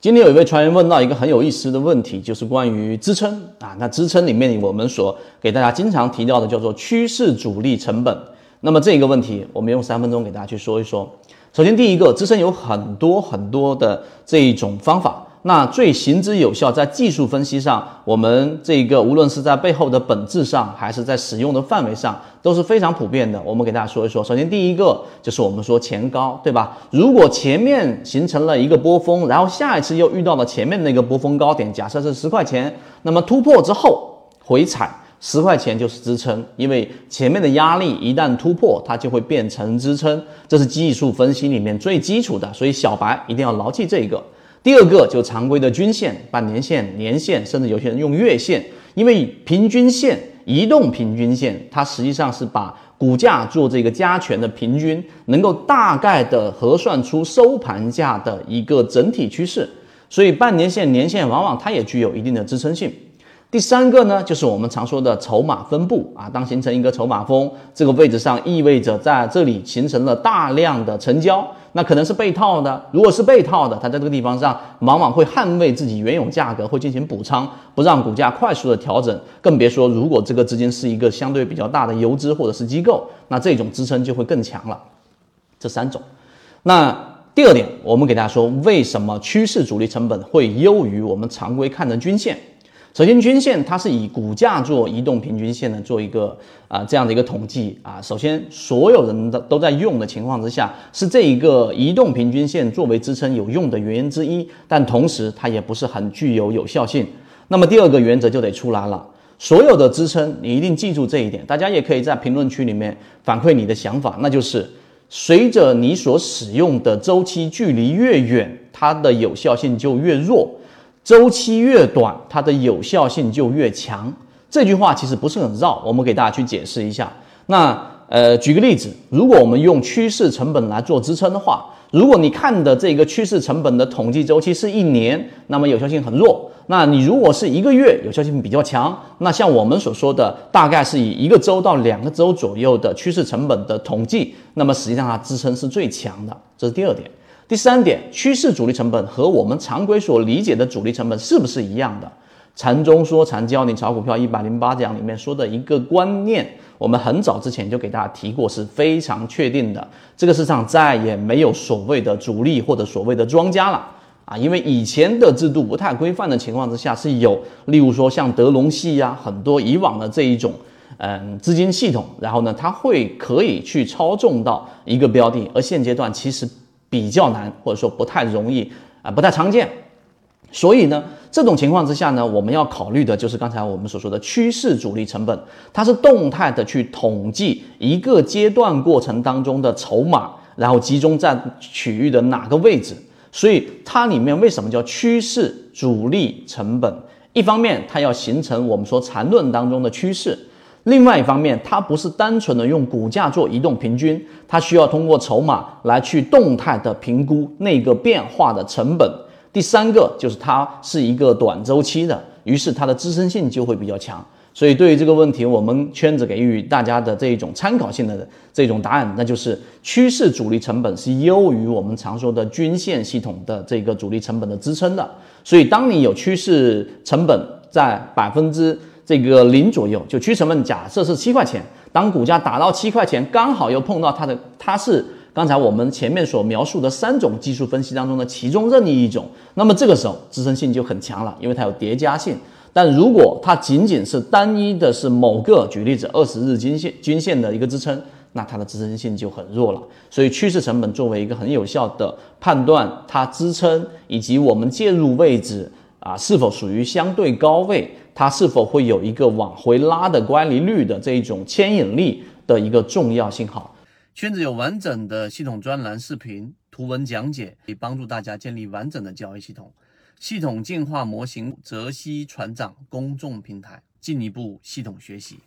今天有一位船员问到一个很有意思的问题，就是关于支撑啊。那支撑里面我们所给大家经常提到的叫做趋势阻力成本。那么这一个问题，我们用三分钟给大家去说一说。首先，第一个支撑有很多很多的这一种方法。那最行之有效，在技术分析上，我们这个无论是在背后的本质上，还是在使用的范围上，都是非常普遍的。我们给大家说一说。首先，第一个就是我们说前高，对吧？如果前面形成了一个波峰，然后下一次又遇到了前面那个波峰高点，假设是十块钱，那么突破之后回踩十块钱就是支撑，因为前面的压力一旦突破，它就会变成支撑，这是技术分析里面最基础的。所以小白一定要牢记这个。第二个就常规的均线、半年线、年线，甚至有些人用月线，因为平均线、移动平均线，它实际上是把股价做这个加权的平均，能够大概的核算出收盘价的一个整体趋势，所以半年线、年线往往它也具有一定的支撑性。第三个呢，就是我们常说的筹码分布啊，当形成一个筹码峰这个位置上，意味着在这里形成了大量的成交，那可能是被套的。如果是被套的，它在这个地方上往往会捍卫自己原有价格，会进行补仓，不让股价快速的调整。更别说如果这个资金是一个相对比较大的游资或者是机构，那这种支撑就会更强了。这三种。那第二点，我们给大家说，为什么趋势主力成本会优于我们常规看的均线？首先，均线它是以股价做移动平均线的，做一个啊这样的一个统计啊。首先，所有人的都在用的情况之下，是这一个移动平均线作为支撑有用的原因之一，但同时它也不是很具有有效性。那么第二个原则就得出来了，所有的支撑你一定记住这一点，大家也可以在评论区里面反馈你的想法，那就是随着你所使用的周期距离越远，它的有效性就越弱。周期越短，它的有效性就越强。这句话其实不是很绕，我们给大家去解释一下。那呃，举个例子，如果我们用趋势成本来做支撑的话，如果你看的这个趋势成本的统计周期是一年，那么有效性很弱。那你如果是一个月，有效性比较强。那像我们所说的，大概是以一个周到两个周左右的趋势成本的统计，那么实际上它支撑是最强的。这是第二点。第三点，趋势主力成本和我们常规所理解的主力成本是不是一样的？禅中说禅教你炒股票一百零八讲里面说的一个观念，我们很早之前就给大家提过，是非常确定的。这个市场再也没有所谓的主力或者所谓的庄家了啊，因为以前的制度不太规范的情况之下是有，例如说像德隆系呀，很多以往的这一种嗯资金系统，然后呢，它会可以去操纵到一个标的，而现阶段其实。比较难，或者说不太容易啊，不太常见。所以呢，这种情况之下呢，我们要考虑的就是刚才我们所说的趋势主力成本，它是动态的去统计一个阶段过程当中的筹码，然后集中在区域的哪个位置。所以它里面为什么叫趋势主力成本？一方面，它要形成我们说缠论当中的趋势。另外一方面，它不是单纯的用股价做移动平均，它需要通过筹码来去动态的评估那个变化的成本。第三个就是它是一个短周期的，于是它的支撑性就会比较强。所以对于这个问题，我们圈子给予大家的这一种参考性的这种答案，那就是趋势主力成本是优于我们常说的均线系统的这个主力成本的支撑的。所以当你有趋势成本在百分之这个零左右，就趋势成本假设是七块钱，当股价打到七块钱，刚好又碰到它的，它是刚才我们前面所描述的三种技术分析当中的其中任意一种，那么这个时候支撑性就很强了，因为它有叠加性。但如果它仅仅是单一的是某个，举例子二十日均线均线的一个支撑，那它的支撑性就很弱了。所以趋势成本作为一个很有效的判断它支撑以及我们介入位置啊是否属于相对高位。它是否会有一个往回拉的乖离率的这一种牵引力的一个重要信号？圈子有完整的系统专栏视频、图文讲解，可以帮助大家建立完整的交易系统。系统进化模型泽西船长公众平台，进一步系统学习。